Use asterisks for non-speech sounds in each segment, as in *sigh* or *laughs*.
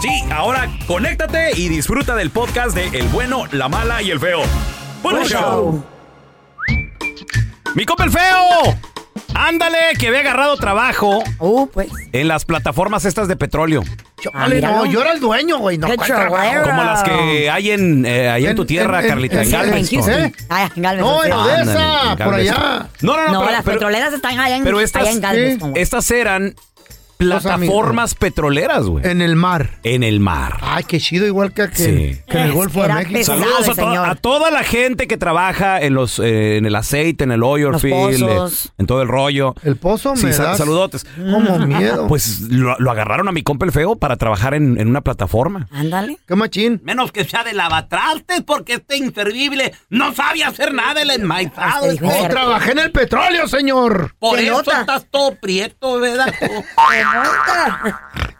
Sí, ahora conéctate y disfruta del podcast de El bueno, la mala y el feo. ¡Buen show! ¡Mi compa el feo! Ándale, que había agarrado trabajo Uh, pues. en las plataformas estas de petróleo. Míralo. no, yo era el dueño, güey. No. Como las que hay en, eh, ahí en, En- tu tierra, en- en- Carlita, en, en- Galveston. Houston. Ay, en Galveston, No, en. Odessa, Ándale, en por allá. No, no, no, No, pero, las pero petroleras están allá en, pero estas- allá en Galveston. estas eran plataformas petroleras, güey. En el mar. En el mar. Ay, qué chido, igual que, que, Sí. que en el Golfo de era México. pesado. Saludos a, el to- señor. a toda la gente que trabaja en los eh, en el aceite, en el oil Los field, pozos. eh, en todo el rollo. El pozo Sí, me sa- das saludotes. como miedo. Pues lo, lo agarraron a mi compa el feo para trabajar en, en una plataforma. Ándale. qué machín. Menos que sea de lavatrastes porque este inservible no sabe hacer nada el enmaizado. Este trabajé en el petróleo, señor. Por eso nota. estás todo prieto, ¿verdad? *laughs*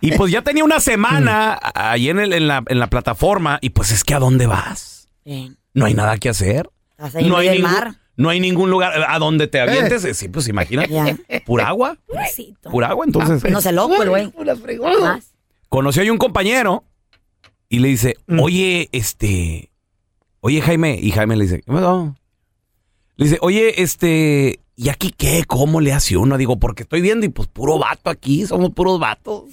Y pues ya tenía una semana ahí en, el- en la, en la plataforma y pues es que ¿a dónde vas? Bien. No hay nada que hacer. No hay, del ningún, mar. no hay ningún lugar a donde te avientes. Eh, Sí, pues imagínate. Ya. Pura agua. Pobrecito. Pura agua. Entonces No se loco el güey. Una fregona. Más. conoció ahí un compañero y le dice, Mm. oye, este, oye Jaime, y Jaime le dice, ¿qué pasó? Le dice, oye, este, ¿y aquí qué? ¿Cómo le hace uno? Digo, porque estoy viendo y pues puro vato aquí, somos puros vatos.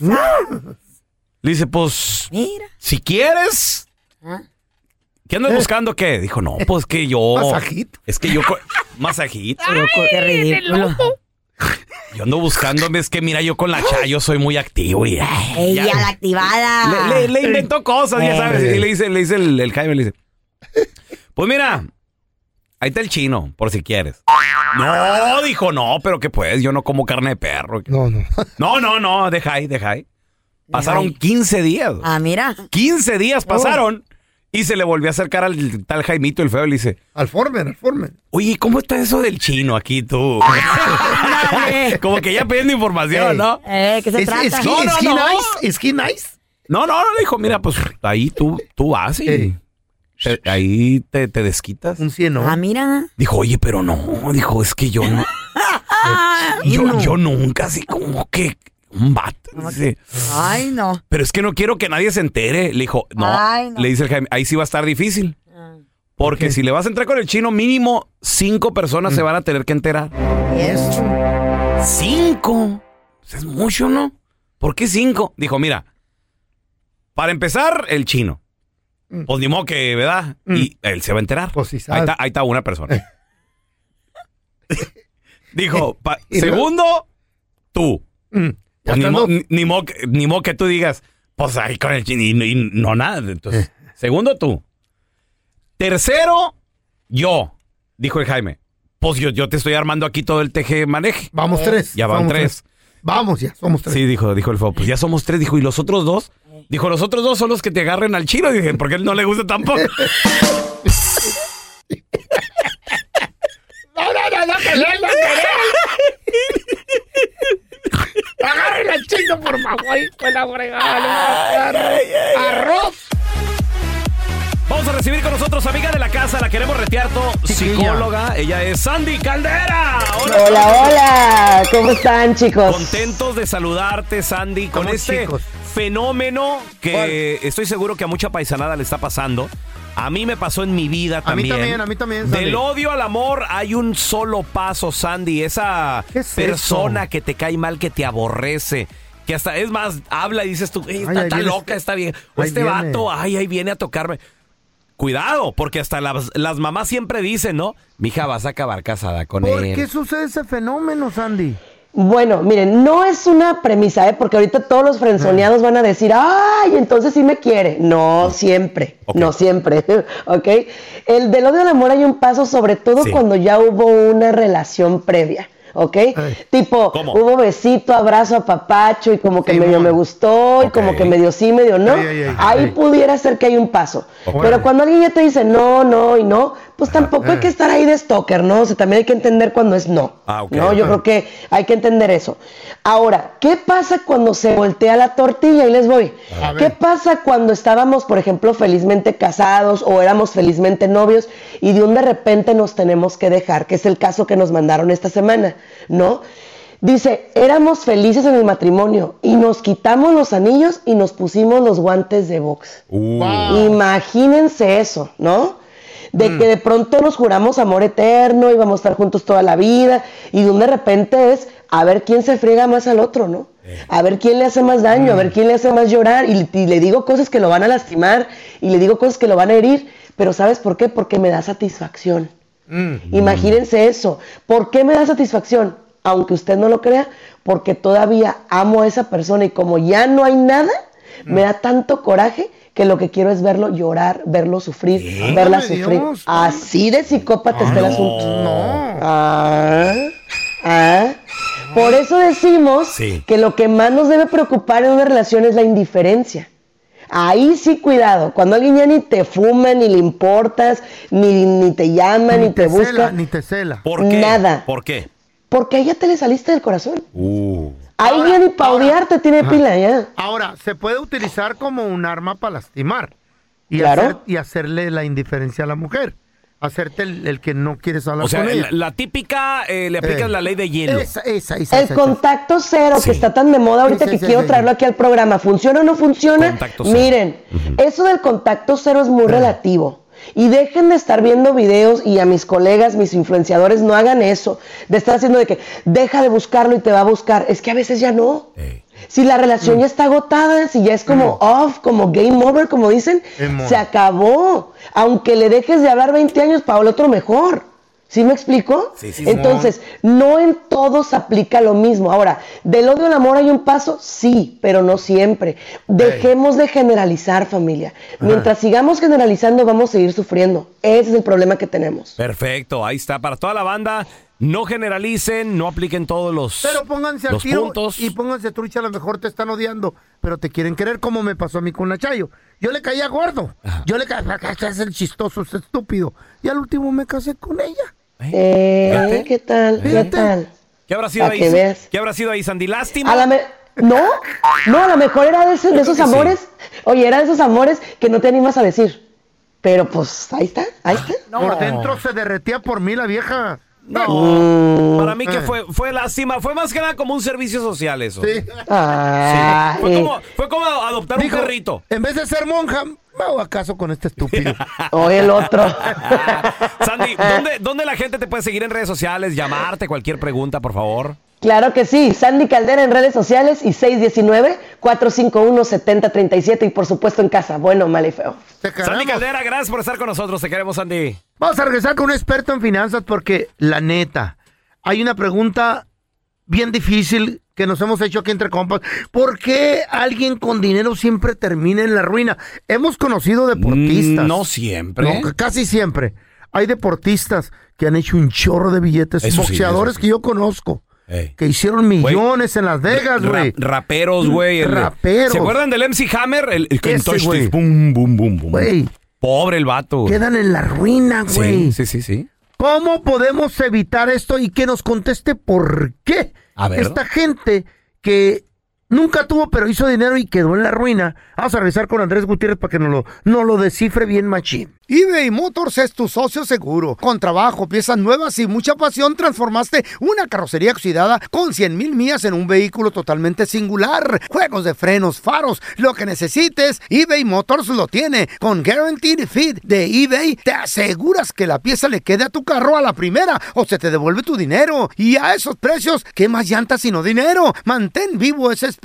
Le dice, pues, Mira. si quieres, Ah. ¿qué andas buscando qué? Dijo, no, pues que yo, Masajito. es que yo, co- masajito, Qué ridículo. yo ando buscándome, es que mira, yo con la Chayo soy muy activo y... ay, Ella, ya- la activada. Le, le- le inventó cosas, ya Eh. sabes. Y le dice, le dice el, el Jaime, le dice, pues mira, ahí está el chino, por si quieres. No, dijo, no, pero que pues, yo no como carne de perro. No, no. *laughs* No, no, no, deja ahí, deja ahí. Pasaron ahí. 15 días. Ah, mira. 15 días pasaron y se le volvió a acercar al tal Jaimito el feo y le dice, Al Formen, al Formen. oye, ¿cómo está eso del chino aquí tú? *laughs* *laughs* Como que ya pidiendo información, Ey. ¿no? Eh, ¿qué se ¿Es, trata? es, No, no, es he no. nice? ¿Es he nice? No, no, no, le dijo, mira, pues ahí tú, tú vas y Ey. Te- ahí te, te desquitas. Un cieno. Ah, mira. Dijo, oye, pero no, dijo, es que yo no, *laughs* yo, yo nunca, así como que un dice, Ay, no. pero es que no quiero que nadie se entere. Le dijo, no, Ay, no. le dice el Jaime, ahí sí va a estar difícil. Ah. Porque si le vas a entrar con el chino, mínimo cinco personas Mm. se van a tener que enterar. Eso. ¿Cinco? Pues es mucho, ¿no? ¿Por qué cinco? Dijo, mira, para empezar, el chino. Mm. Pues ni modo que, ¿verdad? Y él se va a enterar. Pues sí ahí, está, ahí está una persona. *laughs* Dijo, pa- *laughs* segundo, tú. Mm. Pues ni, mo- ni, mo- ni mo que tú digas, pues ahí con el chin y, y no nada. Entonces, Eh. *laughs* segundo tú. Tercero, yo, dijo el Jaime. Pues yo, yo te estoy armando aquí todo el teje maneje. Vamos tres. Ya van tres. Vamos ya, somos tres. Sí, dijo, dijo el Fo. Pues ya somos tres, dijo. ¿Y los otros dos? Dijo, los otros dos son los que te agarren al chino. Dije, porque él no le gusta tampoco. *laughs* No, no, no, no, querer, no querer. Agarren al chino, por favor. Fue la fregada. no Arroz. Vamos a recibir con nosotros amiga de la casa, la queremos retear todo, psicóloga. Ella es Sandy Caldera. Hola, hola, ¿cómo están chicos? Contentos de saludarte, Sandy, con este chicos. Fenómeno que estoy seguro que a mucha paisanada le está pasando. A mí me pasó en mi vida A mí también. también, a mí también, Sandy. Del odio al amor hay un solo paso, Sandy. Esa ¿Qué es persona que te cae mal, que te aborrece. Que hasta, es más, habla y dices tú, "Ey, está, Ay, está loca, este- está bien. O este viene. vato, ay, ahí viene a tocarme. Cuidado, porque hasta las, las mamás siempre dicen, ¿no? Mija, vas a acabar casada con ¿Por él. qué sucede ese fenómeno, Sandy? Bueno, miren, no es una premisa, ¿eh? Porque ahorita todos los frenzoneados van a decir, ay, entonces sí me quiere. No siempre, no siempre, *laughs* ¿ok? El del odio al amor hay un paso, sobre todo Sí. cuando ya hubo una relación previa. ¿Ok? Tipo, ¿Cómo? hubo besito, abrazo, apapacho y como que Sí, medio me gustó y como que medio sí, medio no. Ay, ay, ay, Ahí pudiera ser que hay un paso. Pero cuando alguien ya te dice no, no y no, pues tampoco hay que estar ahí de stalker, ¿no? O sea, también hay que entender cuando es no. Ah, ok. ¿no? Yo creo que hay que entender eso. Ahora, ¿qué pasa cuando se voltea la tortilla? Y les voy. A ver. ¿Qué pasa cuando estábamos, por ejemplo, felizmente casados o éramos felizmente novios y de un de repente nos tenemos que dejar? Que es el caso que nos mandaron esta semana, ¿no? Dice, éramos felices en el matrimonio y nos quitamos los anillos y nos pusimos los guantes de box. Uh, Imagínense eso, ¿no? De Mm. que de pronto nos juramos amor eterno y vamos a estar juntos toda la vida y de un de repente es a ver quién se friega más al otro, ¿no? A ver quién le hace más daño, Mm. a ver quién le hace más llorar y, y le digo cosas que lo van a lastimar y le digo cosas que lo van a herir, pero ¿sabes por qué? Porque me da satisfacción. Imagínense eso. ¿Por qué me da satisfacción? Aunque usted no lo crea, porque todavía amo a esa persona y como ya no hay nada, me da tanto coraje que lo que quiero es verlo llorar, verlo sufrir, verla Válgame sufrir. Dios. Así de psicópata está el asunto. No. Ah, ah. Por eso decimos Sí. que lo que más nos debe preocupar en una relación es la indiferencia. Ahí sí, cuidado. Cuando alguien ya ni te fuma, ni le importas, ni, ni te llama, ni, Ni te, te busca. cela, ni te cela. ¿Por qué? Nada. ¿Por qué? Porque ahí ya te le saliste del corazón. Uh. Ahí Ahora, ya ni pa' ahora. odiarte tiene Ajá. pila ya. Ahora, se puede utilizar como un arma para lastimar y, Claro. hacer- y hacerle la indiferencia a la mujer. Hacerte el, el que no quieres hablar O sea, con ella. la, la típica, eh, le aplicas Eh. la ley de hielo. Esa, esa, esa, El esa, esa. contacto cero Sí. que está tan de moda ahorita que quiero traerlo aquí al programa. ¿Funciona o no funciona? Contacto cero. Miren, eso del contacto cero es muy relativo. Y dejen de estar viendo videos y a mis colegas, mis influenciadores, no hagan eso. De estar haciendo de que deja de buscarlo y te va a buscar. Es que a veces ya no. Si la relación ya está agotada, si ya es como off, como game over, como dicen, se acabó. Aunque le dejes de hablar 20 años para el otro mejor. ¿Sí me explico? Sí, sí, Entonces, no en todos aplica lo mismo. Ahora, del odio al amor hay un paso, sí, pero no siempre. Dejemos de generalizar, familia. Mientras sigamos generalizando, vamos a seguir sufriendo. Ese es el problema que tenemos. Perfecto, ahí está. Para toda la banda, no generalicen, no apliquen todos los, Pero pónganse al los tiro puntos. y pónganse trucha, a lo mejor te están odiando, pero te quieren querer como me pasó a mí con la Chayo. Yo le caía gordo. Yo le caía, es el chistoso, es estúpido. Y al último me casé con ella. Eh, Fíjate. ¿Qué tal? ¿Qué tal? ¿Qué habrá sido ahí? ¿Qué habrá sido ahí, Sandy? Lástima. A la me- no, no, a lo mejor era de esos, de esos que sí. amores. Oye, era de esos amores que no te animas a decir. Pero pues ahí está, ahí está. Por dentro se derretía por mí la vieja. No, para mí que Eh. fue, fue lástima. Fue más que nada como un servicio social eso. Sí. Sí. Ay. Fue, como, fue como adoptar Dijo, un perrito. En vez de ser monja, me hago acaso con este estúpido. *laughs* O el otro. *laughs* Sandy, ¿dónde, ¿dónde la gente te puede seguir en redes sociales? Llamarte, cualquier pregunta, por favor. Claro que sí, Sandy Caldera en redes sociales y 619-451-7037 y por supuesto en casa, bueno, mal y feo. Sandy. Caldera, gracias por estar con nosotros. Te queremos, Sandy. Vamos a regresar con un experto en finanzas porque, la neta, hay una pregunta bien difícil que nos hemos hecho aquí entre compas. ¿Por qué alguien con dinero siempre termina en la ruina? Hemos conocido deportistas. Mm, No siempre. No, casi siempre. Hay deportistas que han hecho un chorro de billetes, Eso boxeadores sí. que yo conozco, Ey. que hicieron millones en Las Vegas, Ra- güey. raperos, güey. Raperos. ¿Se acuerdan del MC Hammer? El, el Ese. Boom, boom, boom, boom. Güey, Pobre el vato. quedan en la ruina, güey. Sí, sí, sí, sí. ¿Cómo podemos evitar esto y que nos conteste por qué A ver. esta gente que nunca tuvo pero hizo dinero y quedó en la ruina? Vamos a revisar con Andrés Gutiérrez para que nos lo, nos lo descifre bien machín. eBay Motors es tu socio seguro. Con trabajo, piezas nuevas y mucha pasión, transformaste una carrocería oxidada con 100 mil millas en un vehículo totalmente singular. Juegos de frenos, faros, lo que necesites, eBay Motors lo tiene. Con Guaranteed Fit de eBay, te aseguras que la pieza le quede a tu carro a la primera o se te devuelve tu dinero. Y a esos precios, ¿qué más llantas sino dinero? Mantén vivo ese espíritu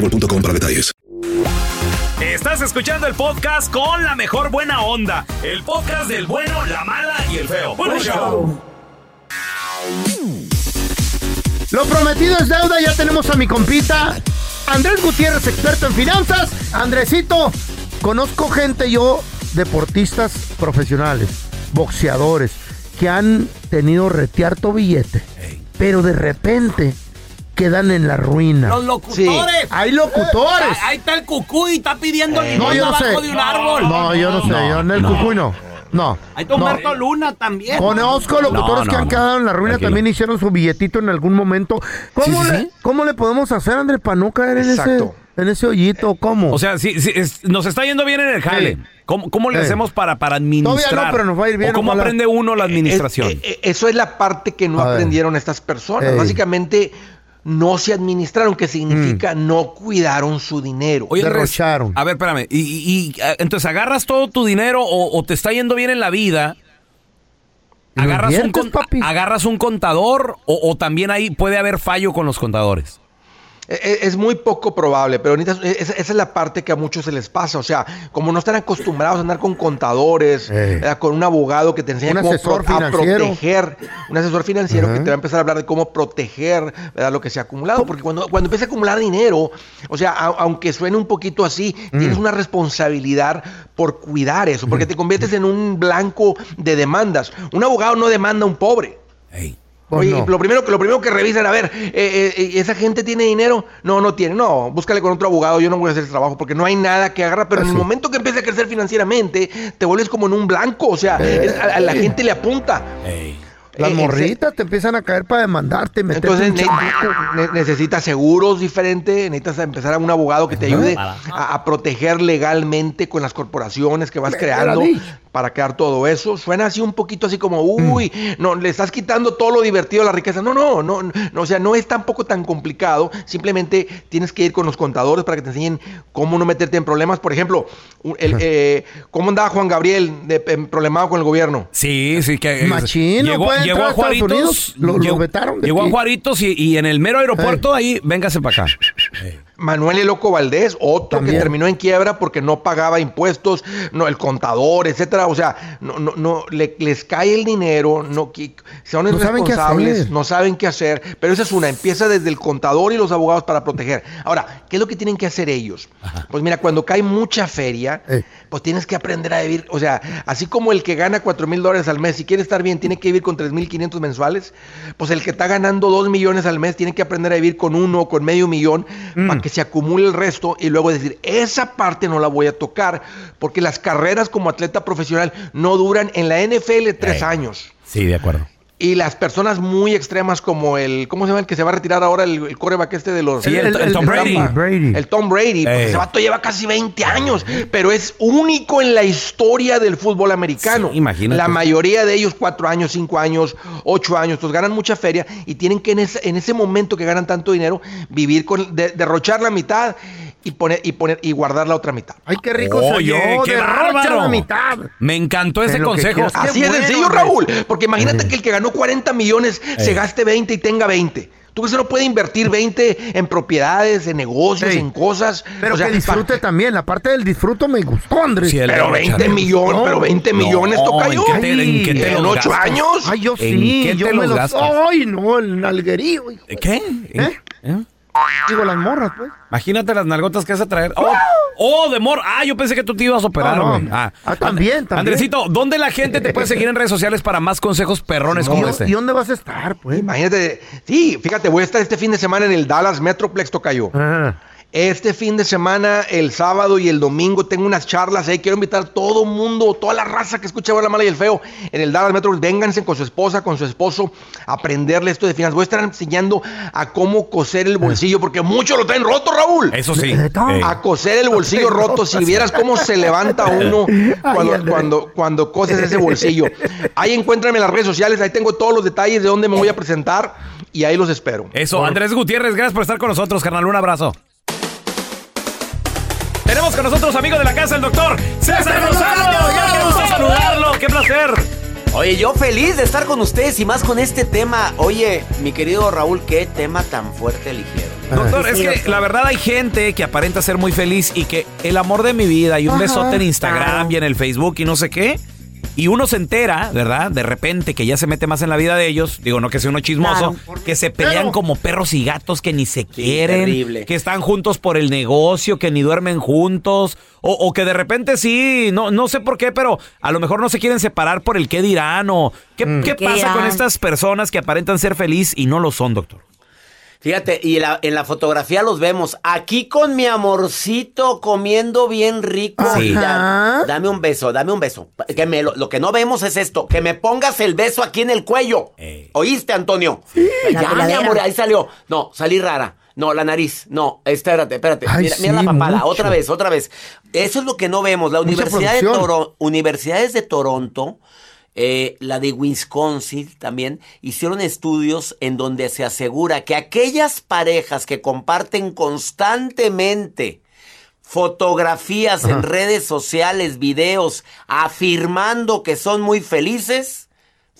boostmobile.com para detalles. Estás escuchando el podcast con la mejor buena onda. El podcast del bueno, la mala y el feo. Bueno, show. Lo prometido es deuda, ya tenemos a mi compita Andrés Gutiérrez, experto en finanzas. Andresito, conozco gente yo, deportistas profesionales, boxeadores, que han tenido retearto billete, pero de repente quedan en la ruina. Los locutores. Hay locutores. Ah, Ahí está el cucuy, está pidiendo limón No, yo no abajo sé. de un árbol. No, yo no sé, yo en el cucuy no. No. Ahí está no. Humberto Luna también. Conozco locutores que han quedado en la ruina, también hicieron su billetito en algún momento. ¿Cómo, Sí, sí, le, sí. ¿cómo le podemos hacer, Andrés, para no caer en ese, en ese hoyito? ¿Cómo? O sea, sí, sí, es- nos está yendo bien en el jale. Sí. ¿Cómo, cómo le hacemos para, para administrar? Todavía no, pero nos va a ir bien, ¿O cómo aprende uno la administración? Es- eh, eh, eso es la parte que no A ver. aprendieron estas personas. Ey. Básicamente, no se administraron, que significa Mm. no cuidaron su dinero. Oye, Andrés, a ver, espérame. Y, y- y, entonces agarras todo tu dinero o, o te está yendo bien en la vida. ¿Y lo Agarras un, agarras un contador o, o también ahí puede haber fallo con los contadores. Eh, eh, Es muy poco probable, pero eh, esa, es la parte que a muchos se les pasa. O sea, como no están acostumbrados a andar con contadores, Eh. eh, con un abogado que te enseña Un cómo asesor pro- a proteger, un asesor financiero que te va a empezar a hablar de cómo proteger ¿verdad? lo que se ha acumulado. Porque cuando, cuando empieza a acumular dinero, o sea, a- aunque suene un poquito así, tienes Mm. una responsabilidad por cuidar eso, porque te conviertes en un blanco de demandas. Un abogado no demanda a un pobre. Oye, no. lo primero que lo primero que revisan, a ver, eh, eh, eh, esa gente tiene dinero, no, no tiene, no, búscale con otro abogado, yo no voy a hacer ese trabajo porque no hay nada que agarrar, pero en el momento que empieza a crecer financieramente, te vuelves como en un blanco, o sea, es- a, a la Eh. gente le apunta. Las Eh, morritas te empiezan a caer para demandarte, Entonces ne- ne- necesitas seguros diferentes, necesitas empezar a un abogado que te ayude a, a proteger legalmente con las corporaciones que vas creando. Para crear todo eso. Suena así un poquito así como, uy, no, le estás quitando todo lo divertido a la riqueza. No, no, no, no, o sea, no es tampoco tan complicado. Simplemente tienes que ir con los contadores para que te enseñen cómo no meterte en problemas. Por ejemplo, un- el, *laughs* eh, ¿cómo andaba Juan Gabriel de, em, problemado con el gobierno? Sí, sí, que Machín, no llegó, puede llegó a Juaritos, Unidos, lo- lo llegó, vetaron de llegó a. Juaritos y, y en el mero aeropuerto ahí, véngase para acá. Manuel El Loco Valdés, otro que terminó en quiebra porque no pagaba impuestos, no el contador, etcétera. O sea, no, no, no le- les cae el dinero, no son No irresponsables, no saben qué hacer. Pero esa es una, empieza desde el contador y los abogados para proteger. Ahora, ¿qué es lo que tienen que hacer ellos? Pues mira, cuando cae mucha feria, pues tienes que aprender a vivir. O sea, así como el que gana 4 mil dólares al mes, si quiere estar bien, tiene que vivir con 3 mil 500 mensuales, pues el que está ganando 2 millones al mes tiene que aprender a vivir con uno o con medio millón para que se acumule el resto y luego decir, esa parte no la voy a tocar, porque las carreras como atleta profesional no duran en la NFL tres años. Sí, de acuerdo. Y las personas muy extremas como el, ¿cómo se llama el que se va a retirar ahora el, el coreback este de los... Sí, el- el Tom Brady. El Tom Brady. Eh. ese vato lleva casi 20 años, pero es único en la historia del fútbol americano. Sí, imagínate. La mayoría de ellos, cuatro años, cinco años, ocho años, pues ganan mucha feria y tienen que en ese, en ese momento que ganan tanto dinero, vivir con, de- derrochar la mitad y poner, y poner, y guardar la otra mitad. Ay, qué rico Oye, soy yo. qué bárbaro. la mitad. Me encantó ese En consejo. Así Qué es sencillo. Raúl. Porque imagínate que el que ganó 40 millones se Ey. gaste 20 y tenga 20. ¿Tú que no puede invertir 20 en propiedades, en negocios, Ey. en cosas? Pero O sea, que disfrute también. La parte del disfruto me gustó, Andrés. Sí, Pero derrochar. 20 millones, pero 20 millones No, toca ¿en yo. qué te- en qué te ¿En los 8 gastas? años? Ay, yo ¿En sí. qué yo te me los los... gastas? Ay, no, el nalguerío. hijo. ¿Qué? ¿Eh? ¿Eh? Digo, las morras, pues. Imagínate las nalgotas que vas a traer. Oh, oh, de mor. Ah, yo pensé que tú te ibas a operar, No, no. güey. Ah, Ah, también, también. Andresito, ¿dónde la gente te puede seguir en redes sociales para más consejos perrones ¿Y, como este? ¿Y dónde vas a estar, pues? Imagínate, sí, fíjate, voy a estar este fin de semana en el Dallas Metroplex Tocayo. Ah. Este fin de semana, el sábado y el domingo, tengo unas charlas ahí. Quiero invitar a todo mundo, toda la raza que escucha Buena, la Mala y el Feo en el Dallas Metroplex. Vénganse con su esposa, con su esposo, a aprenderle esto de finanzas. Voy a estar enseñando a cómo coser el bolsillo, porque muchos lo traen roto, Raúl. Eso sí. A coser el bolsillo *laughs* roto, si vieras cómo se levanta uno cuando, cuando, cuando coses ese bolsillo. Ahí encuéntrame en las redes sociales, ahí tengo todos los detalles de dónde me voy a presentar y ahí los espero. Eso, Andrés Gutiérrez, gracias por estar con nosotros, carnal. Un abrazo. Tenemos con nosotros, amigo de la casa, el doctor César Lozano. ¡Qué gusto saludarlo! ¡Qué placer! Oye, yo feliz de estar con ustedes y más con este tema. Oye, mi querido Raúl, qué tema tan fuerte eligieron. Doctor, Sí, es que doctor. la verdad hay gente que aparenta ser muy feliz y que el amor de mi vida y un Ajá, besote en Instagram claro. y en el Facebook y no sé qué. Y uno se entera, ¿verdad? De repente que ya se mete más en la vida de ellos. Digo, no que sea uno chismoso. Que se pelean Pero- como perros y gatos que ni se quieren. terrible. Que están juntos por el negocio, que ni duermen juntos. O, o que de repente sí, no, no sé por qué, pero a lo mejor no se quieren separar por el qué dirán. O qué, ¿qué ¿Qué pasa dirán? con estas personas que aparentan ser feliz y no lo son, doctor? Fíjate, y la- en la fotografía los vemos. Aquí con mi amorcito comiendo bien rico. Sí. Ya, dame un beso, dame un beso. Que me, lo, lo que no vemos es esto, que me pongas el beso aquí en el cuello. ¿Oíste, Antonio? La Ya, mi coladera. amor, ahí salió. No, salí rara. No, la nariz. No, espérate, espérate. Ay, mira, sí, mira la papada. mucho. Otra vez, otra vez. Eso es lo que no vemos. La Mucha Universidad de. Toro- Universidades de Toronto, eh, la de Wisconsin también, hicieron estudios en donde se asegura que aquellas parejas que comparten constantemente fotografías en redes sociales, videos, afirmando que son muy felices,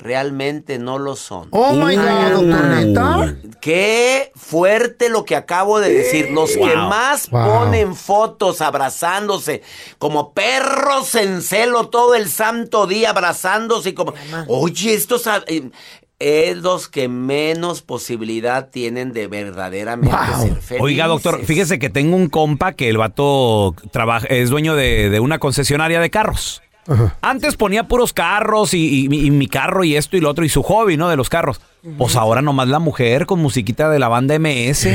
realmente no lo son. Oh my God, doctor, neta. Qué fuerte lo que acabo de decir. Los que más Wow. ponen fotos abrazándose como perros en celo todo el santo día abrazándose y como, oye, estos a- eh, es los que menos posibilidad tienen de verdaderamente Wow. ser felices. Oiga, doctor, fíjese que tengo un compa que el vato trabaja, es dueño de, de una concesionaria de carros. Antes ponía puros carros y, y- y mi carro y esto y lo otro y su hobby, ¿no? De los carros. Pues ahora nomás la mujer con musiquita de la banda MS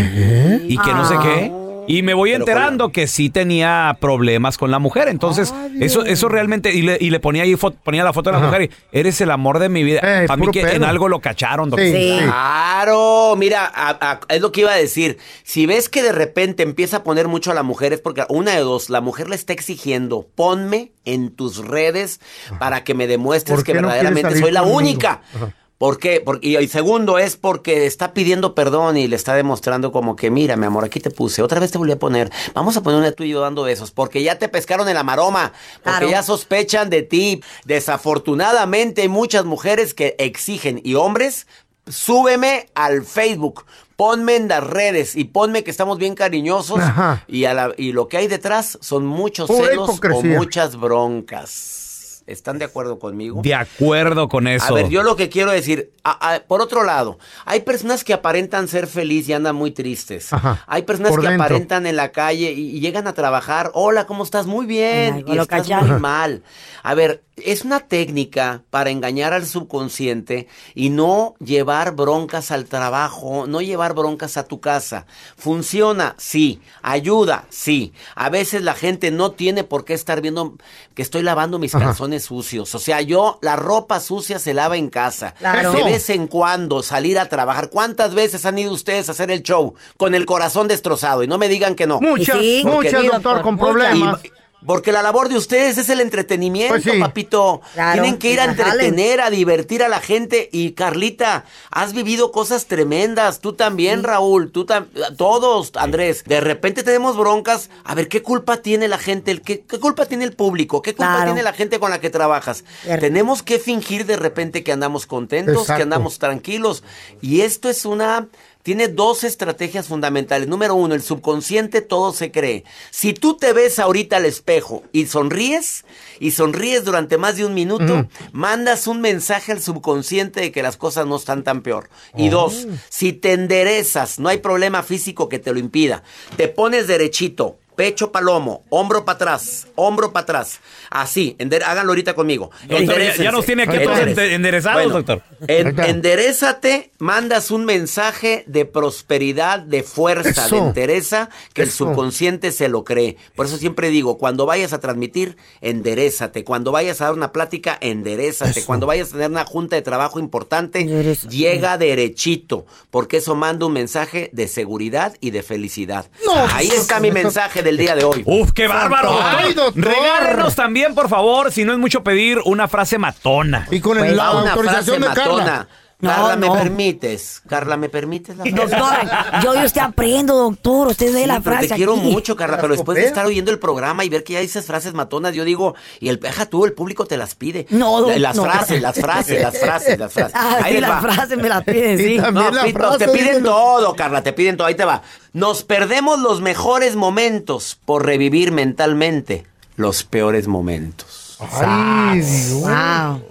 y que no sé qué. Y me voy enterando que sí tenía problemas con la mujer. Entonces, eso, eso realmente. Y le, y le ponía ahí fo- ponía la foto de la Ajá. mujer y eres el amor de mi vida. Eh, Para mí puro que en algo lo cacharon, doctor. Sí. Sí. Claro, mira, a- a- es lo que iba a decir. Si ves que de repente empieza a poner mucho a la mujer, es porque una de dos, la mujer le está exigiendo, ponme en tus redes para que me demuestres ¿Por que qué no quieres verdaderamente salir soy la conmigo? única. Ajá. ¿Por qué? Porque, y el segundo es porque está pidiendo perdón y le está demostrando como que, mira, mi amor, aquí te puse, otra vez te volví a poner, vamos a poner una tú y yo dando besos, porque ya te pescaron en la maroma, porque Claro. ya sospechan de ti. Desafortunadamente hay muchas mujeres que exigen y hombres súbeme al Facebook, ponme en las redes y ponme que estamos bien cariñosos Ajá. y, a la- y lo que hay detrás son muchos Pura celos o muchas broncas. ¿Están de acuerdo conmigo? De acuerdo con eso. A ver, yo lo que quiero decir, a- a- por otro lado, hay personas que aparentan ser felices y andan muy tristes. Ajá, Hay personas que dentro. aparentan en la calle y, y llegan a trabajar, hola, ¿cómo estás? Muy bien. Y lo estás muy mal. A ver, es una técnica para engañar al subconsciente y no llevar broncas al trabajo, no llevar broncas a tu casa. Funciona, sí. Ayuda, sí. A veces la gente no tiene por qué estar viendo que estoy lavando mis Ajá. calzones sucios. O sea, yo, la ropa sucia se lava en casa. Claro. De vez en cuando salir a trabajar. ¿Cuántas veces han ido ustedes a hacer el show con el corazón destrozado? Y no me digan que no. Muchas, Sí, muchas, doctor, con problemas. Y- porque la labor de ustedes es el entretenimiento, Pues sí. papito. Claro, Tienen que ir a entretener, a divertir a la gente. Y Carlita, has vivido cosas tremendas. Tú también, Raúl. Tú tam- Todos, Andrés. De repente tenemos broncas. A ver, ¿qué culpa tiene la gente? ¿Qué, qué culpa tiene el público? ¿Qué culpa Claro. tiene la gente con la que trabajas? Cierto. Tenemos que fingir de repente que andamos contentos, Exacto. que andamos tranquilos. Y esto es una... Tiene dos estrategias fundamentales. Número uno, el subconsciente todo se cree. Si tú te ves ahorita al espejo y sonríes, y sonríes durante más de un minuto, mandas un mensaje al subconsciente de que las cosas no están tan peor. Y dos, si te enderezas, no hay problema físico que te lo impida. Te pones derechito, pecho palomo, hombro para atrás, hombro para atrás. Así, ender- háganlo ahorita conmigo. Doctor, ya- nos tiene aquí todos enderezados, doctor. en- enderezate, mandas un mensaje de prosperidad, de fuerza, Eso. de entereza, que el subconsciente se lo cree. Por eso siempre digo, cuando vayas a transmitir, enderezate. Cuando vayas a dar una plática, enderezate. Eso. Cuando vayas a tener una junta de trabajo importante, Enderezate. llega derechito, porque eso manda un mensaje de seguridad y de felicidad. No, Ahí está mi mensaje del día de hoy. Uf, qué bárbaro, Ay, doctor. Regálenos también, por favor, si no es mucho pedir, una frase matona. Y con Pues, el- la Va una autorización frase de Carla. No, Carla, ¿me no. permites? Carla, ¿me permites la frase? Doctor, yo y usted aprendo, doctor. Usted ve Sí, la pero frase te quiero mucho, Carla, Las pero después de estar oyendo el programa y ver que ya dices frases matonas, yo digo, y el deja tú, el público te las pide. No, don- Las no. frases, las frases, las frases, las frases. *laughs* Ah, Ahí sí, les la va. frase me la piden, sí. No, la Pito, frase, te piden dímelo. todo, Carla, te piden todo. Ahí te va. Nos perdemos los mejores momentos por revivir mentalmente los peores momentos. Ay, Dios. Wow.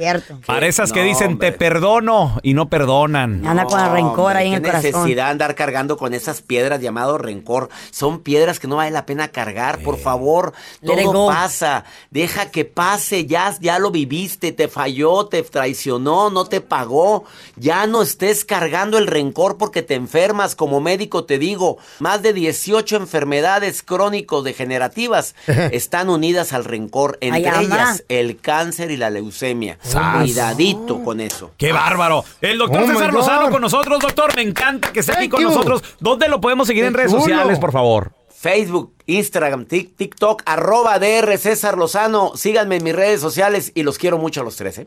Cierto. Para esas que No, dicen hombre. te perdono y no perdonan. Anda con el rencor hombre, ahí en el corazón. necesidad de andar cargando con esas piedras llamado rencor. Son piedras que no vale la pena cargar, por favor. Let Todo pasa. Deja que pase. Ya, ya lo viviste. Te falló, te traicionó, no te pagó. Ya no estés cargando el rencor porque te enfermas. Como médico te digo, más de 18 enfermedades crónico-degenerativas *laughs* están unidas al rencor. Entre Ay, ellas, el cáncer y la leucemia. Sas. Cuidadito con eso. ¡Qué bárbaro! El doctor Oh, César. Lozano con nosotros, doctor. Me encanta que esté aquí Thank con you. nosotros. ¿Dónde lo podemos seguir en redes sociales, por favor? Facebook, Instagram, Tik- TikTok, arroba DR César Lozano. Síganme en mis redes sociales y los quiero mucho a los tres. ¿eh?